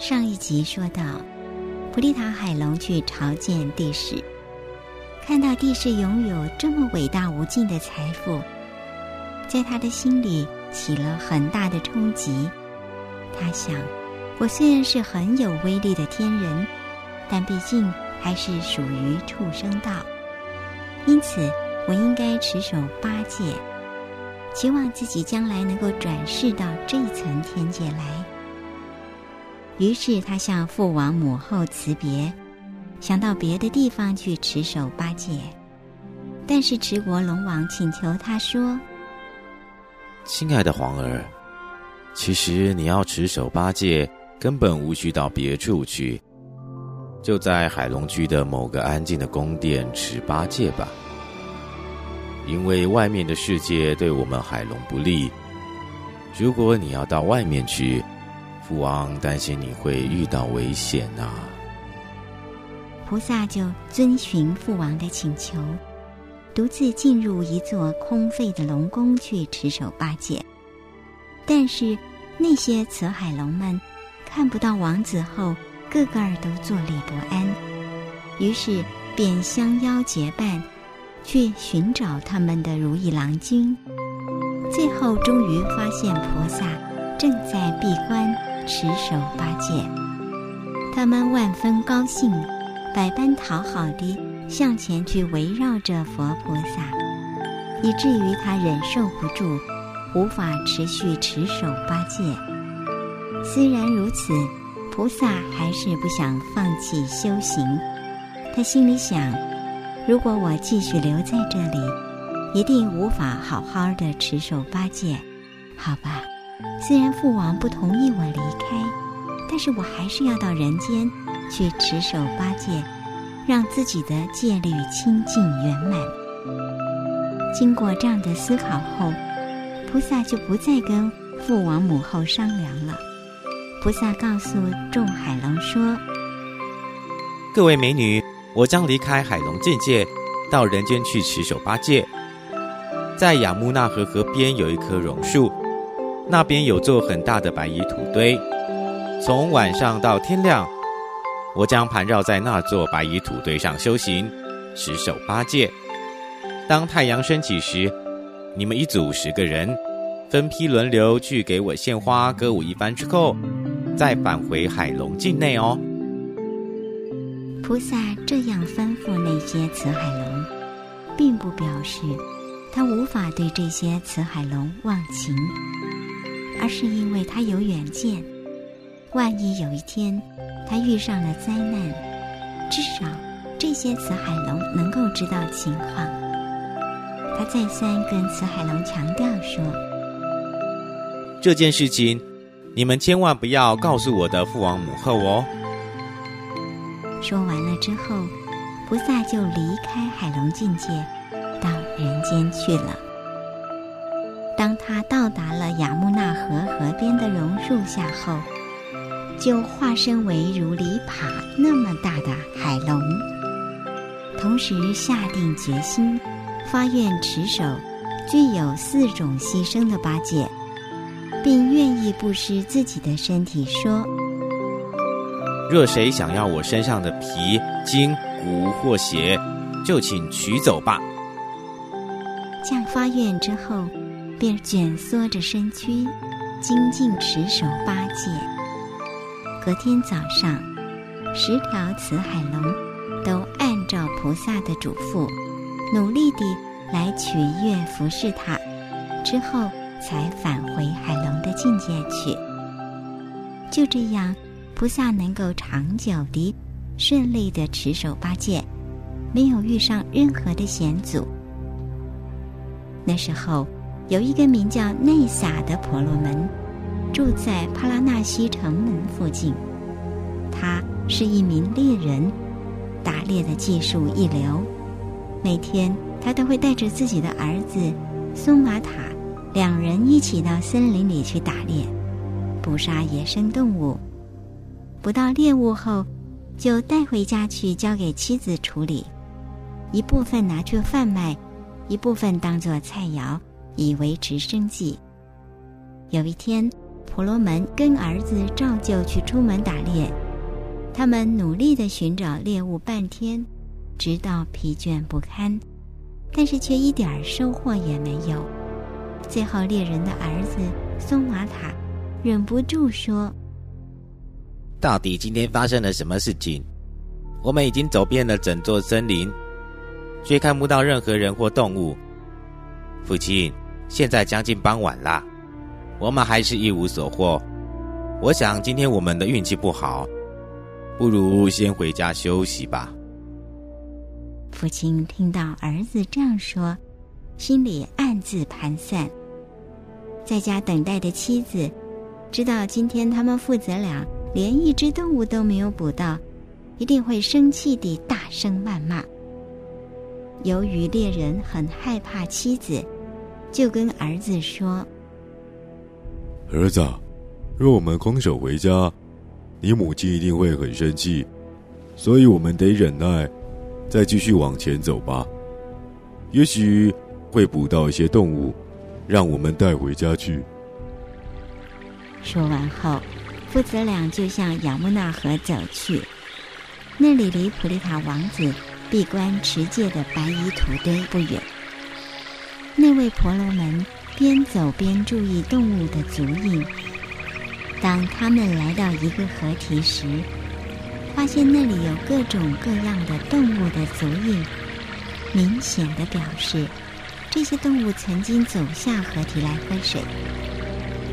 上一集说到，普利塔海龙去朝见帝释，看到帝释拥有这么伟大无尽的财富，在他的心里起了很大的冲击。他想，我虽然是很有威力的天人，但毕竟还是属于畜生道，因此我应该持守八戒，期望自己将来能够转世到这层天界来。于是他向父王母后辞别，想到别的地方去持守八戒。但是持国龙王请求他说：“亲爱的皇儿，其实你要持守八戒，根本无需到别处去，就在海龙居的某个安静的宫殿持八戒吧。因为外面的世界对我们海龙不利，如果你要到外面去。”父王担心你会遇到危险呐。菩萨就遵循父王的请求，独自进入一座空废的龙宫去持守八戒。但是那些慈海龙们看不到王子后，个个儿都坐立不安，于是便相邀结伴去寻找他们的如意郎君。最后终于发现菩萨正在闭关。持守八戒，他们万分高兴，百般讨好地向前去围绕着佛菩萨，以至于他忍受不住，无法持续持守八戒。虽然如此，菩萨还是不想放弃修行。他心里想：如果我继续留在这里，一定无法好好的持守八戒。好吧。虽然父王不同意我离开，但是我还是要到人间去持守八戒，让自己的戒律清净圆满。经过这样的思考后，菩萨就不再跟父王母后商量了。菩萨告诉众海龙说：“各位美女，我将离开海龙境界，到人间去持守八戒。在雅木纳河河边有一棵榕树。”那边有座很大的白蚁土堆，从晚上到天亮，我将盘绕在那座白蚁土堆上修行，持守八戒。当太阳升起时，你们一组十个人，分批轮流去给我献花歌舞一番之后，再返回海龙境内哦。菩萨这样吩咐那些慈海龙，并不表示他无法对这些慈海龙忘情。而是因为他有远见，万一有一天他遇上了灾难，至少这些慈海龙能够知道情况。他再三跟慈海龙强调说：“这件事情，你们千万不要告诉我的父王母后哦。”说完了之后，菩萨就离开海龙境界，到人间去了。当他到达了雅木纳河河边的榕树下后，就化身为如里帕那么大的海龙，同时下定决心，发愿持守具有四种牺牲的八戒，并愿意布施自己的身体，说：“若谁想要我身上的皮、筋、骨或血，就请取走吧。”降发愿之后。便卷缩着身躯，精进持守八戒。隔天早上，十条慈海龙都按照菩萨的嘱咐，努力地来取悦服侍他，之后才返回海龙的境界去。就这样，菩萨能够长久地、顺利地持守八戒，没有遇上任何的险阻。那时候。有一个名叫内撒的婆罗门，住在帕拉纳西城门附近。他是一名猎人，打猎的技术一流。每天，他都会带着自己的儿子松玛塔，两人一起到森林里去打猎，捕杀野生动物。捕到猎物后，就带回家去交给妻子处理，一部分拿去贩卖，一部分当做菜肴。以维持生计。有一天，婆罗门跟儿子照旧去出门打猎，他们努力的寻找猎物半天，直到疲倦不堪，但是却一点收获也没有。最后，猎人的儿子松玛塔忍不住说：“到底今天发生了什么事情？我们已经走遍了整座森林，却看不到任何人或动物。父亲，现在将近傍晚了，我们还是一无所获。我想今天我们的运气不好，不如先回家休息吧。”父亲听到儿子这样说，心里暗自盘算。在家等待的妻子，知道今天他们父子俩连一只动物都没有捕到，一定会生气地大声谩骂。由于猎人很害怕妻子，就跟儿子说：“儿子，若我们空手回家，你母亲一定会很生气，所以我们得忍耐，再继续往前走吧。也许会捕到一些动物。”让我们带回家去。说完后，父子俩就向雅木纳河走去。那里离普利塔王子闭关持戒的白衣土堆不远。那位婆罗门边走边注意动物的足印。当他们来到一个河堤时，发现那里有各种各样的动物的足印，明显的表示。这些动物曾经走下河堤来喝水，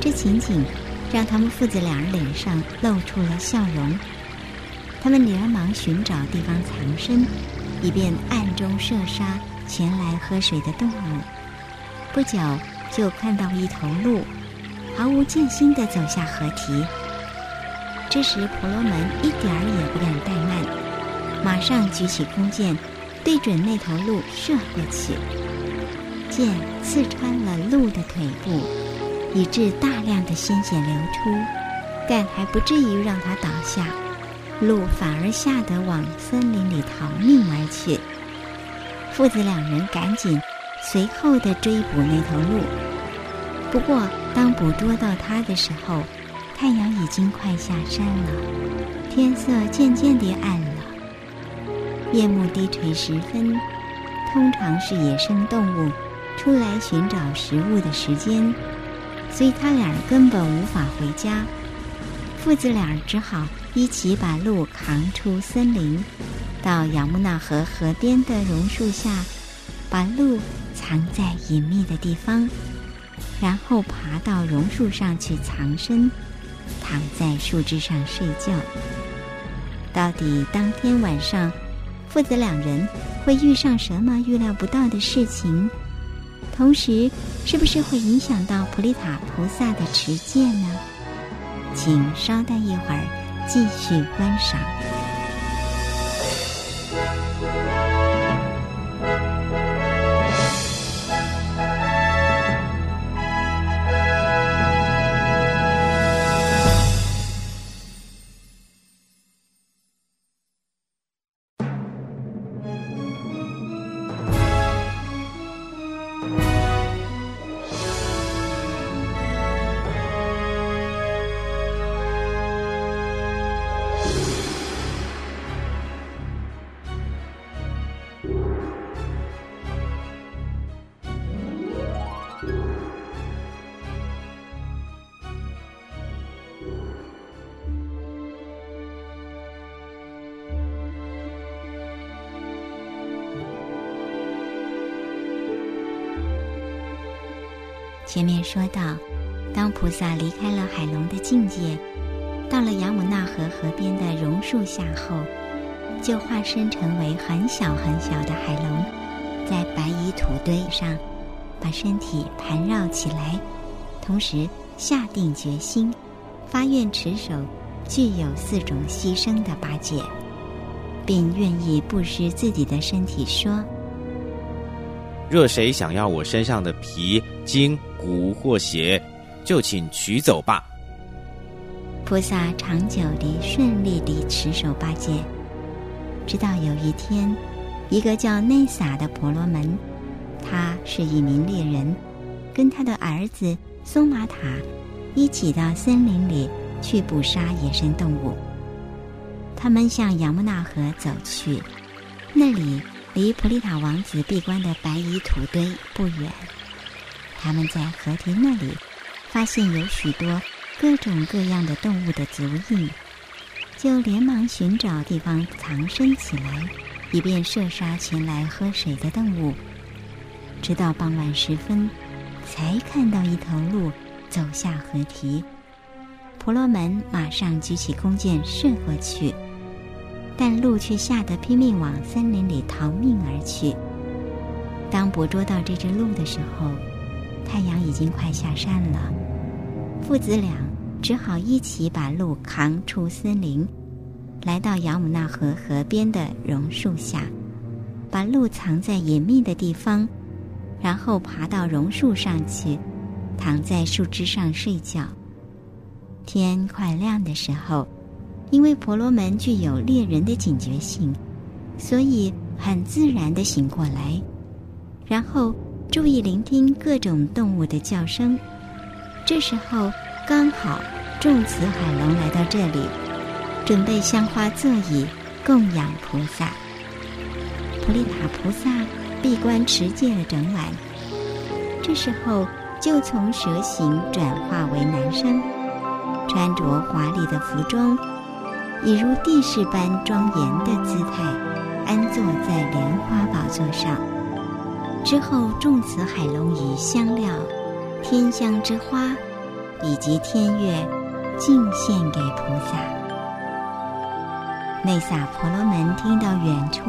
这情景让他们父子两人脸上露出了笑容。他们连忙寻找地方藏身，以便暗中射杀前来喝水的动物。不久，就看到一头鹿毫无戒心地走下河堤。这时，婆罗门一点儿也不敢怠慢，马上举起弓箭，对准那头鹿射过去。箭刺穿了鹿的腿部，以致大量的鲜血流出，但还不至于让它倒下。鹿反而吓得往森林里逃命而去。父子两人赶紧随后的追捕那头鹿。不过，当捕捉到它的时候，太阳已经快下山了，天色渐渐地暗了。夜幕低垂时分，通常是野生动物。出来寻找食物的时间，所以他俩根本无法回家。父子俩只好一起把鹿扛出森林，到雅木纳河河边的榕树下，把鹿藏在隐秘的地方，然后爬到榕树上去藏身，躺在树枝上睡觉。到底当天晚上，父子两人会遇上什么预料不到的事情？同时，是不是会影响到普利塔菩萨的持戒呢？请稍待一会儿，继续观赏。前面说到，当菩萨离开了海龙的境界，到了雅姆纳河河边的榕树下后，就化身成为很小很小的海龙，在白蚁土堆上把身体盘绕起来，同时下定决心，发愿持守具有四种牺牲的八戒，并愿意布施自己的身体，说。若谁想要我身上的皮、筋、蛊或邪，就请取走吧。菩萨长久地顺利地持守八戒，直到有一天，一个叫内撒的婆罗门，他是一名猎人，跟他的儿子松马塔一起到森林里去捕杀野生动物。他们向雅木纳河走去，那里离普利塔王子闭关的白蚁土堆不远。他们在河堤那里发现有许多各种各样的动物的足印，就连忙寻找地方藏身起来，以便射杀前来喝水的动物。直到傍晚时分，才看到一头鹿走下河堤。婆罗门马上举起弓箭射过去，但鹿却吓得拼命往森林里逃命而去。当捕捉到这只鹿的时候，太阳已经快下山了。父子俩只好一起把鹿扛出森林，来到雅姆纳河河边的榕树下，把鹿藏在隐秘的地方。然后爬到榕树上去，躺在树枝上睡觉。天快亮的时候，因为婆罗门具有猎人的警觉性，所以很自然的醒过来，然后注意聆听各种动物的叫声。这时候刚好众慈海龙来到这里，准备香花座椅供养菩萨。普利塔菩萨。闭关持戒了整晚，这时候就从蛇形转化为男生，穿着华丽的服装，以如帝释般庄严的姿态，安坐在莲花宝座上。之后，众慈海龙以香料、天香之花以及天乐敬献给菩萨。内萨婆罗门听到远处。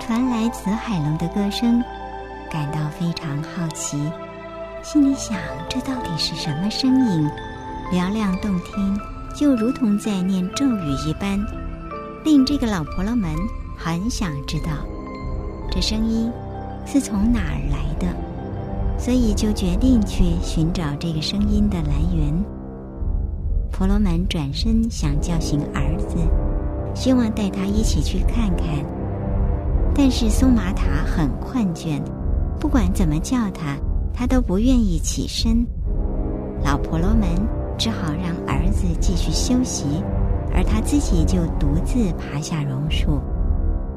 传来紫海龙的歌声，感到非常好奇，心里想：这到底是什么声音？嘹亮动听，就如同在念咒语一般，令这个老婆罗门很想知道这声音是从哪儿来的，所以就决定去寻找这个声音的来源。婆罗门转身想叫醒儿子，希望带他一起去看看。但是松玛塔很困倦，不管怎么叫他，他都不愿意起身。老婆罗门只好让儿子继续休息，而他自己就独自爬下榕树，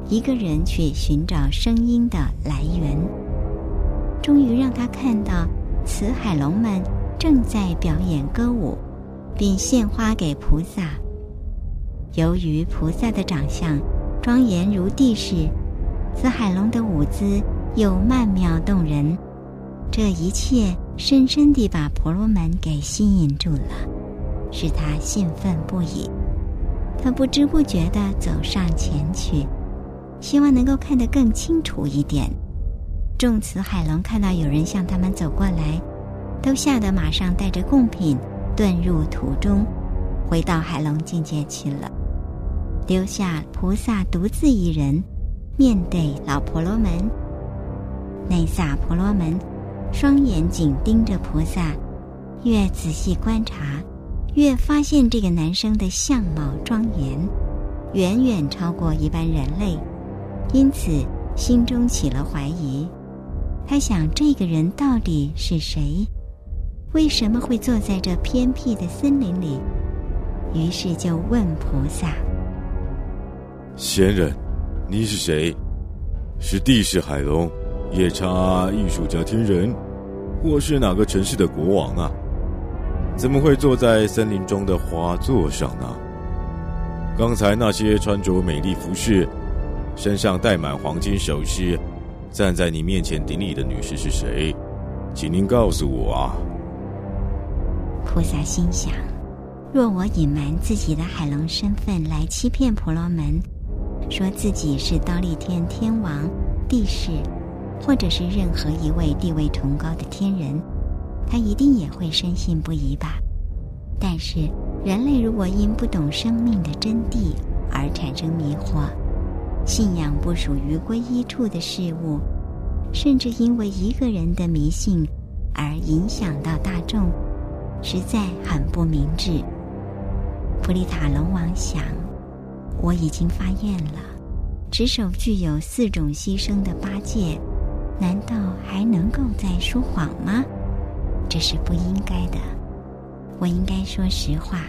一个人去寻找声音的来源。终于让他看到慈海龙们正在表演歌舞，并献花给菩萨。由于菩萨的长相庄严如地势。紫海龙的舞姿又曼妙动人，这一切深深地把婆罗门给吸引住了，使他兴奋不已。他不知不觉地走上前去，希望能够看得更清楚一点。众慈海龙看到有人向他们走过来，都吓得马上带着贡品遁入土中，回到海龙境界去了，留下菩萨独自一人。面对老婆罗门，内萨婆罗门双眼紧盯着菩萨，越仔细观察，越发现这个男生的相貌庄严，远远超过一般人类，因此心中起了怀疑。他想，这个人到底是谁？为什么会坐在这偏僻的森林里？于是就问菩萨：“仙人。”你是谁？是地势海龙、夜叉艺术家天人，或是哪个城市的国王啊？怎么会坐在森林中的花座上呢？刚才那些穿着美丽服饰、身上戴满黄金首饰、站在你面前顶礼的女士是谁？请您告诉我啊！菩萨心想：若我隐瞒自己的海龙身份来欺骗婆罗门。说自己是刀立天天王、帝释，或者是任何一位地位崇高的天人，他一定也会深信不疑吧。但是，人类如果因不懂生命的真谛而产生迷惑，信仰不属于皈依处的事物，甚至因为一个人的迷信而影响到大众，实在很不明智。普利塔龙王想。我已经发愿了，执守具有四种牺牲的八戒，难道还能够再说谎吗？这是不应该的。我应该说实话。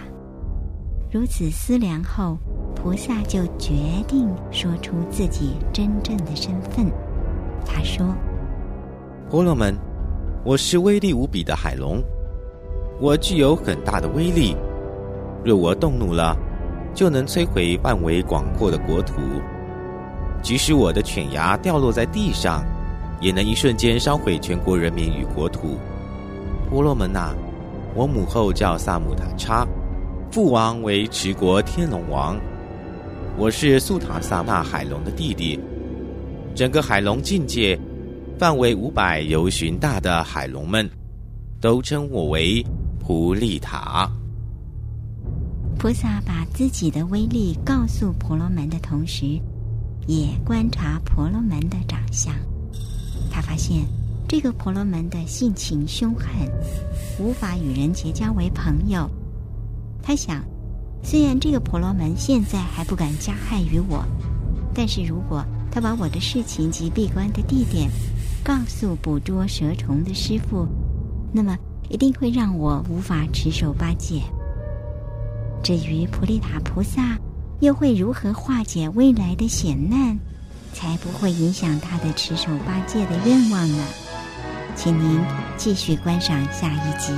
如此思量后，菩萨就决定说出自己真正的身份。他说：“婆罗门，我是威力无比的海龙，我具有很大的威力。若我动怒了，就能摧毁范围广阔的国土。即使我的犬牙掉落在地上，也能一瞬间烧毁全国人民与国土。婆罗门呐，我母后叫萨姆塔叉。”父王为持国天龙王，我是素塔萨那海龙的弟弟。整个海龙境界范围五百由旬大的海龙们，都称我为普利塔。菩萨把自己的威力告诉婆罗门的同时，也观察婆罗门的长相。他发现这个婆罗门的性情凶狠，无法与人结交为朋友。他想，虽然这个婆罗门现在还不敢加害于我，但是如果他把我的事情及闭关的地点告诉捕捉蛇虫的师傅，那么一定会让我无法持守八戒。至于普利塔菩萨又会如何化解未来的险难，才不会影响他的持守八戒的愿望呢？请您继续观赏下一集。